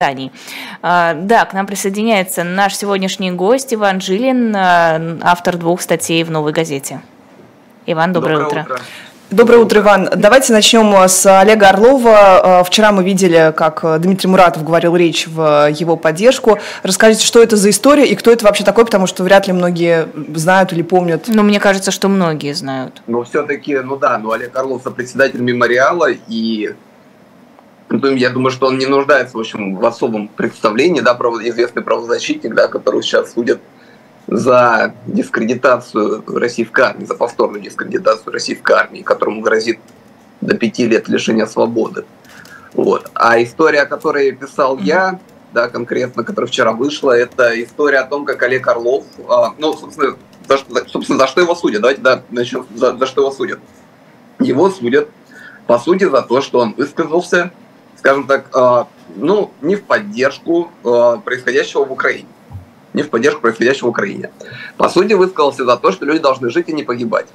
изданий. А, да, к нам присоединяется наш сегодняшний гость Иван Жилин, а, автор двух статей в «Новой газете». Иван, доброе, доброе утро. утро. Доброе утро, Иван. Давайте начнем с Олега Орлова. Вчера мы видели, как Дмитрий Муратов говорил речь в его поддержку. Расскажите, что это за история и кто это вообще такой, потому что вряд ли многие знают или помнят. Ну, мне кажется, что многие знают. Ну, все-таки, ну да, ну Олег Орлов председатель мемориала, и я думаю, что он не нуждается, в общем, в особом представлении, да, известный правозащитник, да, который сейчас судят за дискредитацию российской армии, за повторную дискредитацию российской армии, которому грозит до пяти лет лишения свободы. Вот. А история, о которой писал я, да, конкретно, которая вчера вышла, это история о том, как Олег Орлов, а, ну, собственно за, собственно, за что его судят? Давайте да, начнем, за, за что его судят. Его судят, по сути, за то, что он высказался скажем так, а, ну, не в поддержку а, происходящего в Украине. Не в поддержку происходящего в Украине. По сути, высказался за то, что люди должны жить и не погибать.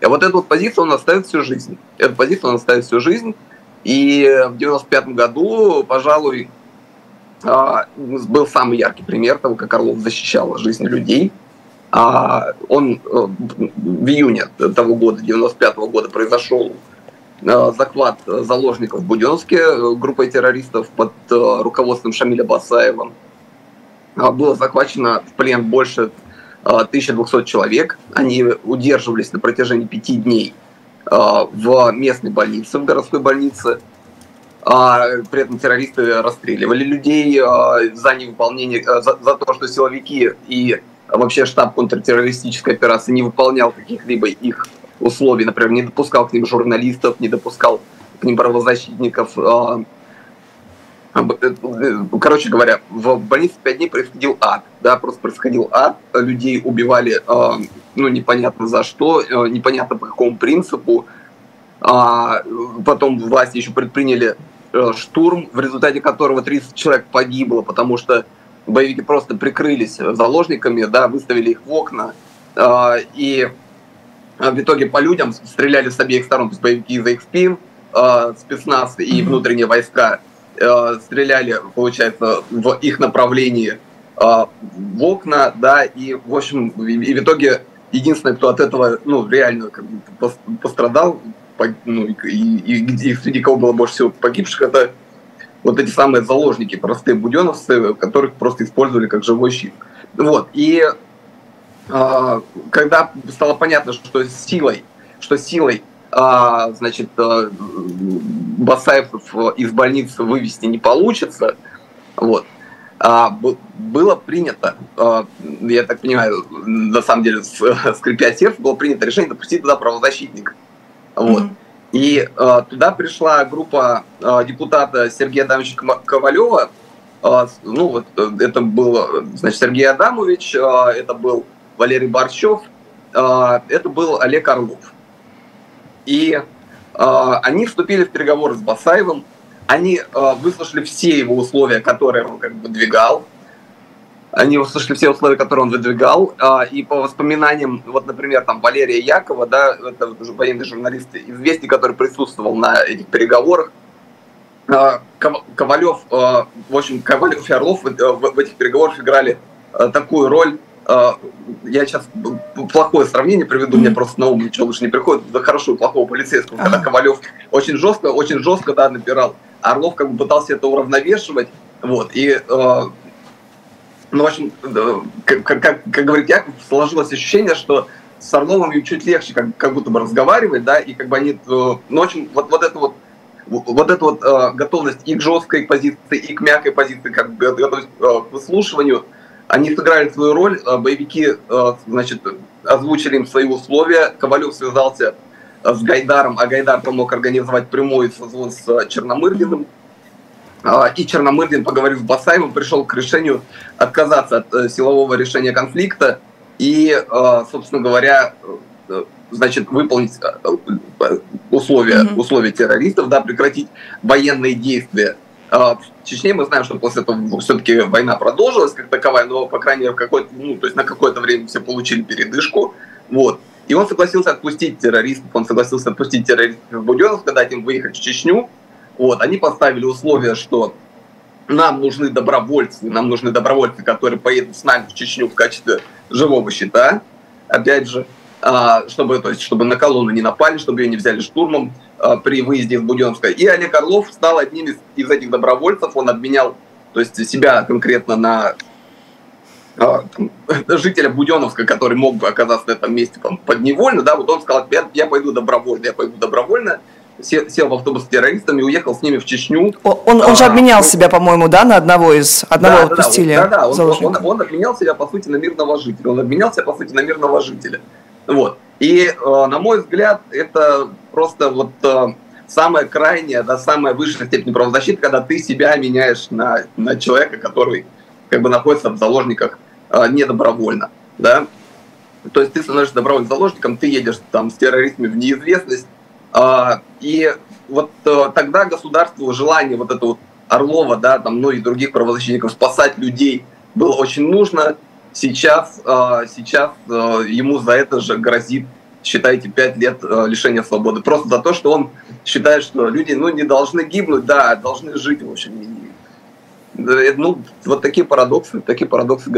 И вот эту вот позицию он оставит всю жизнь. Эту позицию он оставит всю жизнь. И в 95 году, пожалуй, а, был самый яркий пример того, как Орлов защищал жизнь людей. Он э, в июне того года, 95 года, произошел захват заложников в Буденновске э, группой террористов под э, руководством Шамиля Басаева. Было захвачено в плен больше 1200 человек. Они удерживались на протяжении пяти дней в местной больнице, в городской больнице. При этом террористы расстреливали людей за невыполнение, за, за то, что силовики и вообще штаб контртеррористической операции не выполнял каких-либо их условий, например, не допускал к ним журналистов, не допускал к ним правозащитников. А, э, короче говоря, в больнице 5 дней происходил ад, да, просто происходил ад, людей убивали, а, ну, непонятно за что, э, непонятно по какому принципу, а, потом власти еще предприняли э, штурм, в результате которого 30 человек погибло, потому что боевики просто прикрылись заложниками, да, выставили их в окна, и а в итоге по людям стреляли с обеих сторон, то есть боевики из их спин, э, спецназ и внутренние войска э, стреляли, получается, в их направлении э, в окна, да, и, в общем, и в итоге единственный, кто от этого, ну, реально как бы пострадал, ну, и, и, и среди кого было больше всего погибших, это вот эти самые заложники, простые буденовцы, которых просто использовали как живой щит. Вот, и а, когда стало понятно, что силой, что силой а, значит, а, Басаев из больницы вывести не получится, вот, было принято, я так понимаю, на самом деле, скрипя сердце, было принято решение допустить туда правозащитника. Вот. Mm-hmm. И туда пришла группа депутата Сергея Адамовича Ковалева. ну, вот э, это был, значит, Сергей Адамович, это был Валерий Борчев, а, это был Олег Орлов. И а, они вступили в переговоры с Басаевым, они а, выслушали все его условия, которые он как бы выдвигал, они услышали все условия, которые он выдвигал, и по воспоминаниям, вот, например, там Валерия Якова, да, это военный журналист известный, который присутствовал на этих переговорах, Ковалев, в общем, Ковалев и Орлов в этих переговорах играли такую роль, я сейчас плохое сравнение приведу, mm-hmm. мне просто на ум ничего лучше не приходит, за хорошего и плохого полицейского, когда Ковалев очень жестко, очень жестко, да, напирал. Орлов как бы пытался это уравновешивать, вот, и, э, ну, в общем, как, как, как говорит Яков, сложилось ощущение, что с Орловым чуть легче как, как будто бы разговаривать, да, и как бы они, э, ну, в общем, вот, вот это вот вот эта вот э, готовность и к жесткой позиции, и к мягкой позиции, как готовность э, к выслушиванию – они сыграли свою роль, а боевики, а, значит, озвучили им свои условия. Ковалев связался а, с Гайдаром, а Гайдар помог организовать прямой созвон с Черномырдиным. И Черномырдин, поговорив с Басаевым, пришел к решению отказаться от э, силового решения конфликта и, собственно говоря, э, значит, выполнить э, условия, условия террористов, да, прекратить военные действия а, в Чечне мы знаем, что после этого все-таки война продолжилась как таковая, но, по крайней мере, какой ну, то есть на какое-то время все получили передышку. Вот. И он согласился отпустить террористов, он согласился отпустить террористов в Буденновск, дать им выехать в Чечню. Вот. Они поставили условие, что нам нужны добровольцы, нам нужны добровольцы, которые поедут с нами в Чечню в качестве живого щита, опять же, а, чтобы, то есть, чтобы на колонну не напали, чтобы ее не взяли штурмом а, при выезде из Буденновска. И Олег Орлов стал одним из, из этих добровольцев, он обменял то есть, себя конкретно на а, там, жителя Буденовска, который мог бы оказаться на этом месте там, подневольно, да, вот он сказал, я, я пойду добровольно, я пойду добровольно, сел, сел в автобус с террористами уехал с ними в Чечню. Он, он, он же обменял себя, по-моему, да, на одного из, одного да, отпустили Да, да, он, он, он обменял себя, по сути, на мирного жителя, он обменял себя, по сути, на мирного жителя. Вот. И, э, на мой взгляд, это просто вот э, самая крайняя, да, самая высшая степень правозащиты, когда ты себя меняешь на, на человека, который как бы находится в заложниках э, недобровольно, да. То есть ты становишься добровольным заложником, ты едешь там с террористами в неизвестность, и вот тогда государству желание вот этого вот Орлова, да, там, ну и других правозащитников спасать людей было очень нужно, Сейчас, а, сейчас а, ему за это же грозит, считайте, 5 лет а, лишения свободы. Просто за то, что он считает, что люди ну, не должны гибнуть, да, должны жить, в общем, ну, вот такие парадоксы, такие парадоксы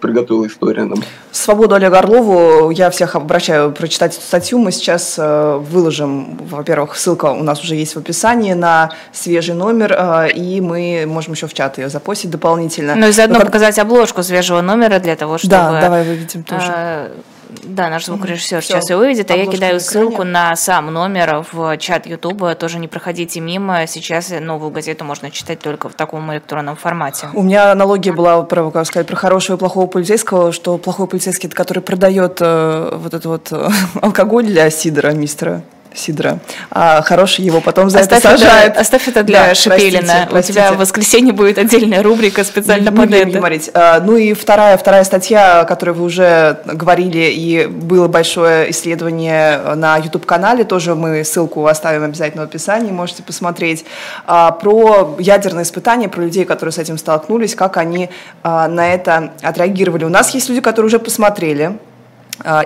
приготовила история нам. Свободу Олега Орлову я всех обращаю прочитать эту статью. Мы сейчас э, выложим, во-первых, ссылка у нас уже есть в описании на свежий номер, э, и мы можем еще в чат ее запостить дополнительно. Ну и заодно как... показать обложку свежего номера для того, чтобы... Да, давай выведем тоже. Э, да, наш звукорежиссер Все. сейчас ее выведет, а я кидаю ссылку на сам номер в чат Ютуба. Тоже не проходите мимо. Сейчас новую газету можно читать только в таком электронном формате. У меня аналогия была, про, как сказать, про хорошего и плохого полицейского, что плохой полицейский, это который продает э, вот этот вот э, алкоголь для Сидора, мистера Сидора. А хороший его потом за оставь это сажает. Это, оставь это для да, Шепелина. Простите, простите. У тебя в воскресенье будет отдельная рубрика специально под это. Говорить. А, ну и вторая, вторая статья, о которой вы уже говорили, и было большое исследование на YouTube-канале, тоже мы ссылку оставим обязательно в описании, можете посмотреть, а, про ядерные испытания, про людей, которые с этим столкнулись, как они а, на это отреагировали. У нас есть люди, которые уже посмотрели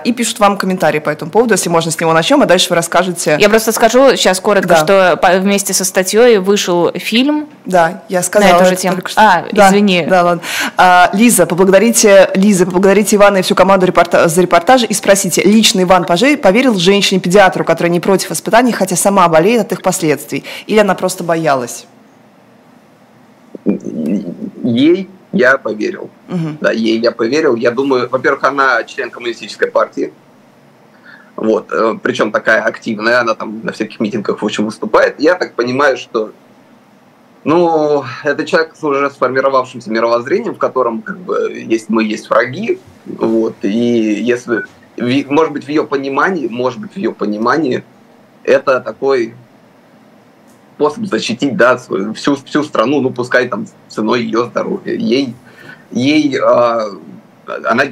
и пишут вам комментарии по этому поводу, если можно с него начнем, а дальше вы расскажете. Я просто скажу сейчас коротко, да. что вместе со статьей вышел фильм. Да, я сказала. На эту же тему. Что... А, да, извини. Да, ладно. А, Лиза, поблагодарите, Лиза, поблагодарите Ивана и всю команду репорта... за репортажи и спросите, лично Иван поверил женщине-педиатру, которая не против испытаний, хотя сама болеет от их последствий, или она просто боялась? Ей я поверил. Угу. Да, ей я поверил. Я думаю, во-первых, она член коммунистической партии. Вот, э, причем такая активная, она там на всяких митингах, в общем, выступает. Я так понимаю, что ну, это человек с уже сформировавшимся мировоззрением, в котором как бы есть мы, есть враги. Вот, и если, может быть, в ее понимании, может быть, в ее понимании, это такой способ защитить да, свою, всю, всю страну, ну пускай там ценой ее здоровья. Ей, ей э, она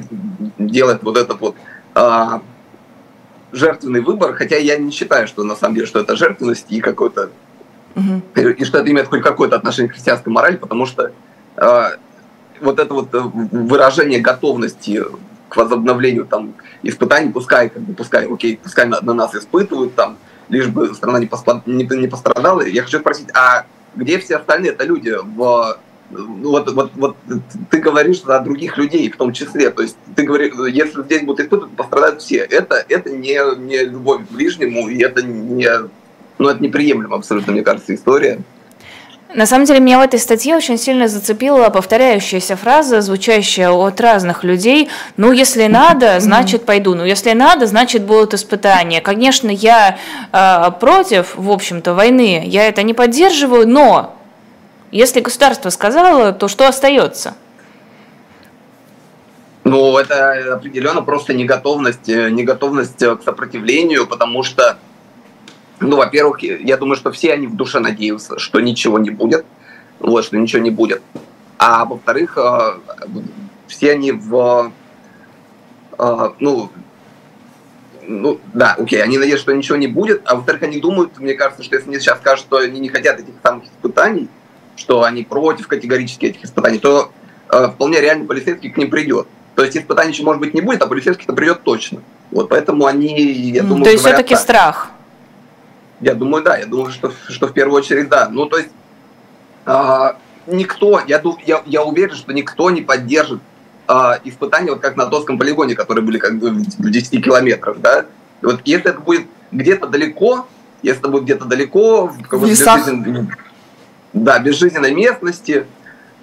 делает вот этот вот э, жертвенный выбор, хотя я не считаю, что на самом деле, что это жертвенность и какой-то угу. и что это имеет хоть какое-то отношение к христианской морали, потому что э, вот это вот выражение готовности к возобновлению там испытаний, пускай, как бы, пускай, окей, пускай на, на нас испытывают там, лишь бы страна не, поспад... не, не пострадала. Я хочу спросить, а где все остальные это люди? В... Вот, вот, вот ты говоришь за других людей в том числе. То есть ты говоришь, если здесь будут испытывать, пострадают все. Это, это не, не любовь к ближнему, и это не, ну, это неприемлемо абсолютно, мне кажется, история. На самом деле, меня в этой статье очень сильно зацепила повторяющаяся фраза, звучащая от разных людей. Ну, если надо, значит пойду. Ну, если надо, значит будут испытания. Конечно, я э, против, в общем-то, войны. Я это не поддерживаю, но если государство сказало, то что остается? Ну, это определенно просто неготовность, э, неготовность к сопротивлению, потому что ну, во-первых, я думаю, что все они в душе надеются, что ничего не будет, вот, что ничего не будет. А во-вторых, э, все они в, э, ну, ну, да, окей, они надеются, что ничего не будет, а во-вторых, они думают, мне кажется, что если мне сейчас скажут, что они не хотят этих самых испытаний, что они против категорически этих испытаний, то э, вполне реально полицейский к ним придет. То есть испытаний еще, может быть, не будет, а полицейский-то придет точно. Вот, поэтому они, я думаю, То есть все-таки страх? Я думаю, да, я думаю, что, что в первую очередь да. Ну, то есть, а, никто, я, я, я уверен, что никто не поддержит э, испытания, вот как на Тосском полигоне, которые были как бы в 10 километрах, да. Вот если это будет где-то далеко, если это будет где-то далеко, в какой-то безжизненной, да, безжизненной местности,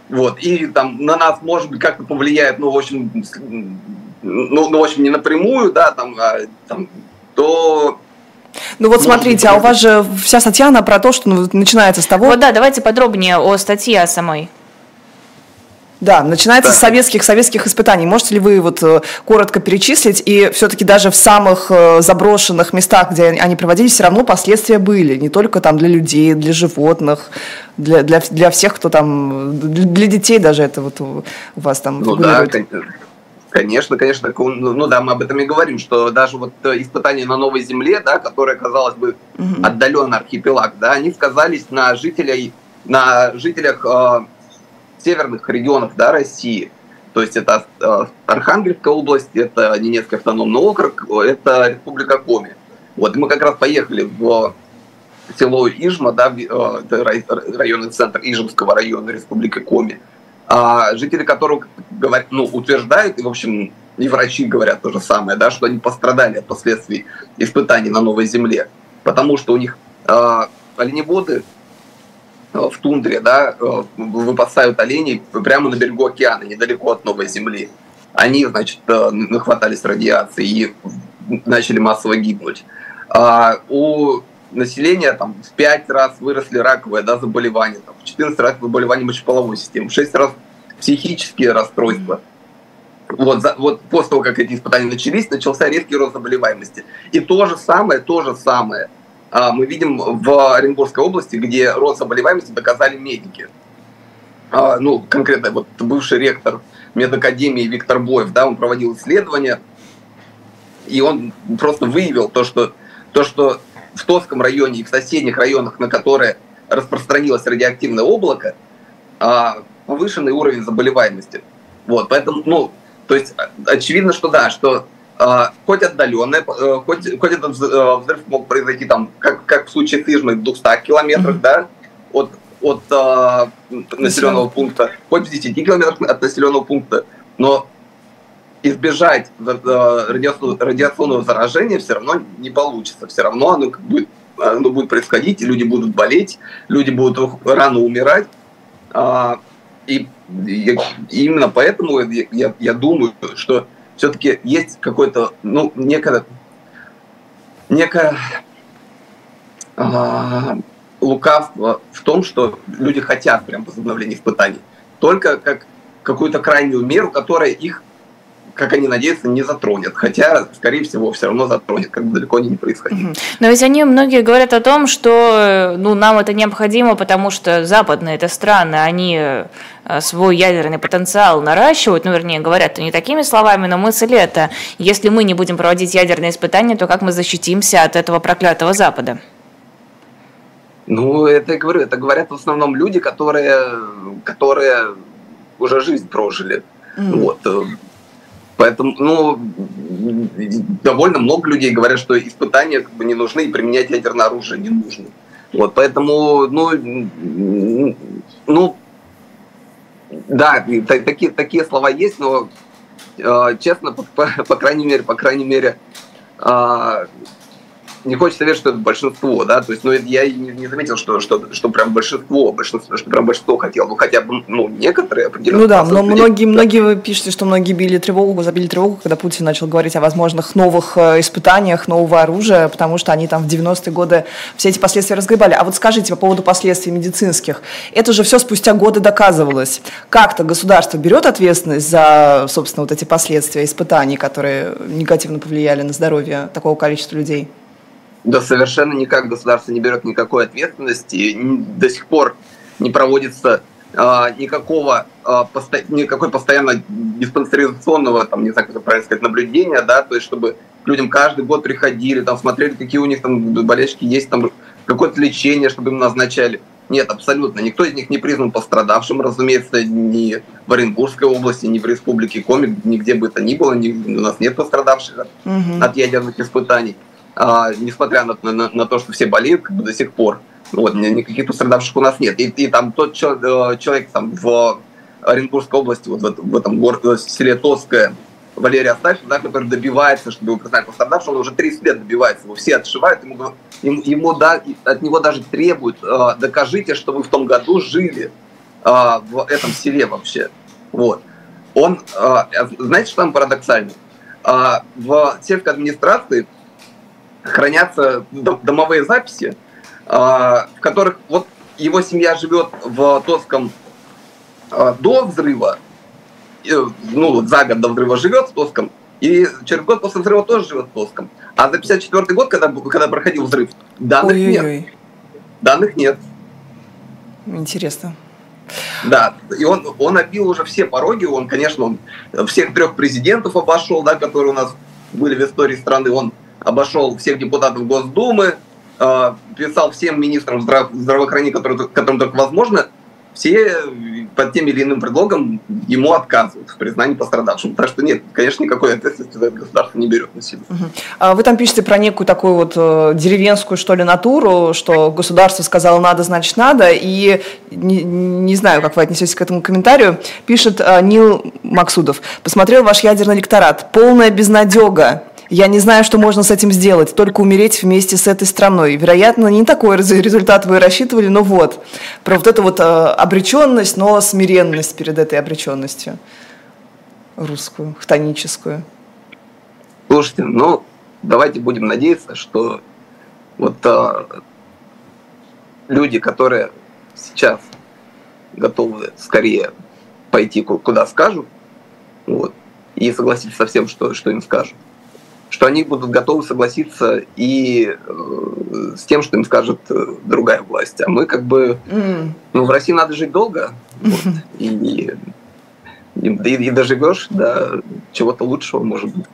вот, и там на нас, может быть, как-то повлияет, ну, в общем, ну, ну в общем, не напрямую, да, там, а, там то ну вот смотрите, а у вас же вся статья, она про то, что ну, начинается с того... Вот да, давайте подробнее о статье самой. Да, начинается да. с советских советских испытаний. Можете ли вы вот э, коротко перечислить? И все-таки даже в самых э, заброшенных местах, где они проводились, все равно последствия были. Не только там для людей, для животных, для, для, для всех, кто там... Для детей даже это вот у вас там Ну да, Конечно, конечно, ну, ну да, мы об этом и говорим, что даже вот э, испытания на новой земле, да, которая, казалось бы, угу. архипелаг, да, они сказались на жителей, на жителях э, северных регионов, да, России. То есть это э, Архангельская область, это Ненецкий автономный округ, это Республика Коми. Вот, мы как раз поехали в село Ижма, да, э, это районный центр Ижемского района Республики Коми жители которых говорят, ну, утверждают, и, в общем, и врачи говорят то же самое, да, что они пострадали от последствий испытаний на новой земле, потому что у них э, оленеводы в тундре, да, выпасают оленей прямо на берегу океана, недалеко от новой земли. Они, значит, нахватались радиации и начали массово гибнуть. А у населения там, в 5 раз выросли раковые да, заболевания, там, в 14 раз заболевания мочеполовой системы, в 6 раз психические расстройства. Вот, за, вот после того, как эти испытания начались, начался резкий рост заболеваемости. И то же самое, то же самое а, мы видим в Оренбургской области, где рост заболеваемости доказали медики. А, ну, конкретно вот бывший ректор медакадемии Виктор Боев, да, он проводил исследования, и он просто выявил то, что, то, что в Товском районе и в соседних районах, на которые распространилось радиоактивное облако, а, повышенный уровень заболеваемости. Вот, поэтому, ну, то есть очевидно, что да, что э, хоть отдаленное, э, хоть, хоть этот э, взрыв мог произойти там, как, как в случае с Ижмой, в 200 километрах, mm-hmm. да, от, от э, населенного пункта, хоть в 10 километрах от населенного пункта, но избежать радиационного заражения все равно не получится. Все равно оно будет, оно будет происходить, люди будут болеть, люди будут рано умирать. А, и, и именно поэтому я, я думаю, что все-таки есть какое-то, ну, некое, некое а, лукавство в том, что люди хотят прям возобновления испытаний. Только как какую-то крайнюю меру, которая их как они надеются, не затронет. Хотя, скорее всего, все равно затронет, как бы далеко они не происходили. Но ведь они многие говорят о том, что ну, нам это необходимо, потому что западные это страны, они э, свой ядерный потенциал наращивают, ну, вернее, говорят не такими словами, но мысль это, если мы не будем проводить ядерные испытания, то как мы защитимся от этого проклятого Запада? Ну, это я говорю, это говорят в основном люди, которые, которые уже жизнь прожили. Mm. Вот. Поэтому, ну, довольно много людей говорят, что испытания как бы не нужны и применять ядерное оружие не нужно. Вот, поэтому, ну, ну, да, такие, такие слова есть, но э, честно, по, по, по крайней мере, по крайней мере, э, не хочется верить, что это большинство, да, то есть, ну, я не, не заметил, что, что, что прям большинство, большинство, что прям большинство хотело, ну, хотя бы, ну, некоторые определенно. Ну да, но многие, да. многие вы пишете, что многие били тревогу, забили тревогу, когда Путин начал говорить о возможных новых э, испытаниях, нового оружия, потому что они там в 90-е годы все эти последствия разгребали. А вот скажите по поводу последствий медицинских, это же все спустя годы доказывалось. Как-то государство берет ответственность за, собственно, вот эти последствия испытаний, которые негативно повлияли на здоровье такого количества людей? Да совершенно никак государство не берет никакой ответственности. До сих пор не проводится а, никакого, а, никакой постоянно диспансеризационного, там, не знаю, как это правильно сказать, наблюдения, да, то есть чтобы людям каждый год приходили, там, смотрели, какие у них там болячки есть, там, какое-то лечение, чтобы им назначали. Нет, абсолютно. Никто из них не признан пострадавшим, разумеется, ни в Оренбургской области, ни в Республике Коми, нигде бы это ни было, ни, у нас нет пострадавших угу. от ядерных испытаний а, несмотря на, на, на то, что все болеют как бы до сих пор. Вот, никаких пострадавших у нас нет. И, и там тот человек там в Оренбургской области, вот в, в этом городе, в селе Тоское, Валерий Астафьев, да, который добивается, чтобы его признали пострадавшим, он уже 30 лет добивается, его все отшивают, ему, ему, ему да, от него даже требуют, э, докажите, что вы в том году жили э, в этом селе вообще. Вот. Он, э, знаете, что там парадоксально? Э, в сельской администрации хранятся домовые записи, э, в которых вот его семья живет в Тоском э, до взрыва, ну, за год до взрыва живет в Тоском, и через год после взрыва тоже живет в Тоском. А за 54 год, когда, когда проходил взрыв, данных Ой-ой-ой. нет. Данных нет. Интересно. Да, и он, он обил уже все пороги, он, конечно, он всех трех президентов обошел, да, которые у нас были в истории страны, он обошел всех депутатов Госдумы, э, писал всем министрам здраво- здравоохранения, которые, которым только возможно, все под тем или иным предлогом ему отказывают в признании пострадавшим. Так что нет, конечно, никакой ответственности за это государство не берет на себя. А вы там пишете про некую такую вот э, деревенскую, что ли, натуру, что государство сказало надо, значит надо, и не, не знаю, как вы отнесетесь к этому комментарию, пишет э, Нил Максудов. Посмотрел ваш ядерный лекторат. Полная безнадега. Я не знаю, что можно с этим сделать, только умереть вместе с этой страной. Вероятно, не такой результат вы рассчитывали, но вот. Про вот эту вот э, обреченность, но смиренность перед этой обреченностью. Русскую, хтоническую. Слушайте, ну, давайте будем надеяться, что вот э, люди, которые сейчас готовы скорее пойти куда скажут, вот, и согласиться со всем, что, что им скажут, что они будут готовы согласиться и э, с тем, что им скажет э, другая власть. А мы как бы... Mm. Ну, в России надо жить долго. Вот, и, и, и, и доживешь до чего-то лучшего, может быть.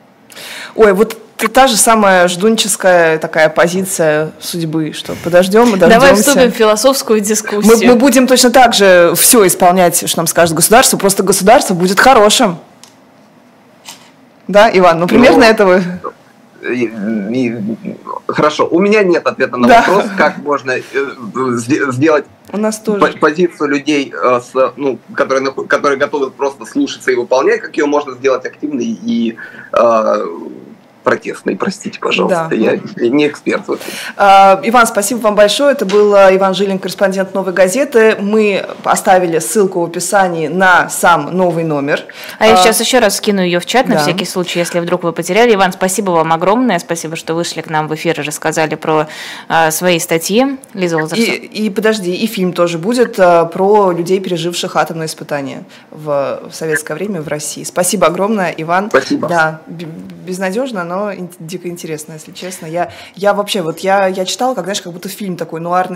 Ой, вот та же самая ждунческая такая позиция судьбы, что подождем и дождемся. Давай вступим в философскую дискуссию. Мы, мы будем точно так же все исполнять, что нам скажет государство, просто государство будет хорошим. Да, Иван, ну примерно ну, этого. Хорошо, у меня нет ответа на да. вопрос, как можно э, сделать у нас тоже. позицию людей, э, с, ну, которые, которые готовы просто слушаться и выполнять, как ее можно сделать активной и э, протестный, простите, пожалуйста. Да. Я не эксперт в этом. А, Иван, спасибо вам большое. Это был а, Иван Жилин, корреспондент «Новой газеты». Мы оставили ссылку в описании на сам новый номер. А, а я сейчас еще раз скину ее в чат, на да. всякий случай, если вдруг вы потеряли. Иван, спасибо вам огромное. Спасибо, что вышли к нам в эфир и рассказали про а, свои статьи. Лиза Лазарцова. И, и подожди, и фильм тоже будет а, про людей, переживших атомные испытания в, в советское время в России. Спасибо огромное, Иван. Спасибо. Да, безнадежно, но дико интересно, если честно. Я, я вообще, вот я, я читала, как, знаешь, как будто фильм такой нуарный,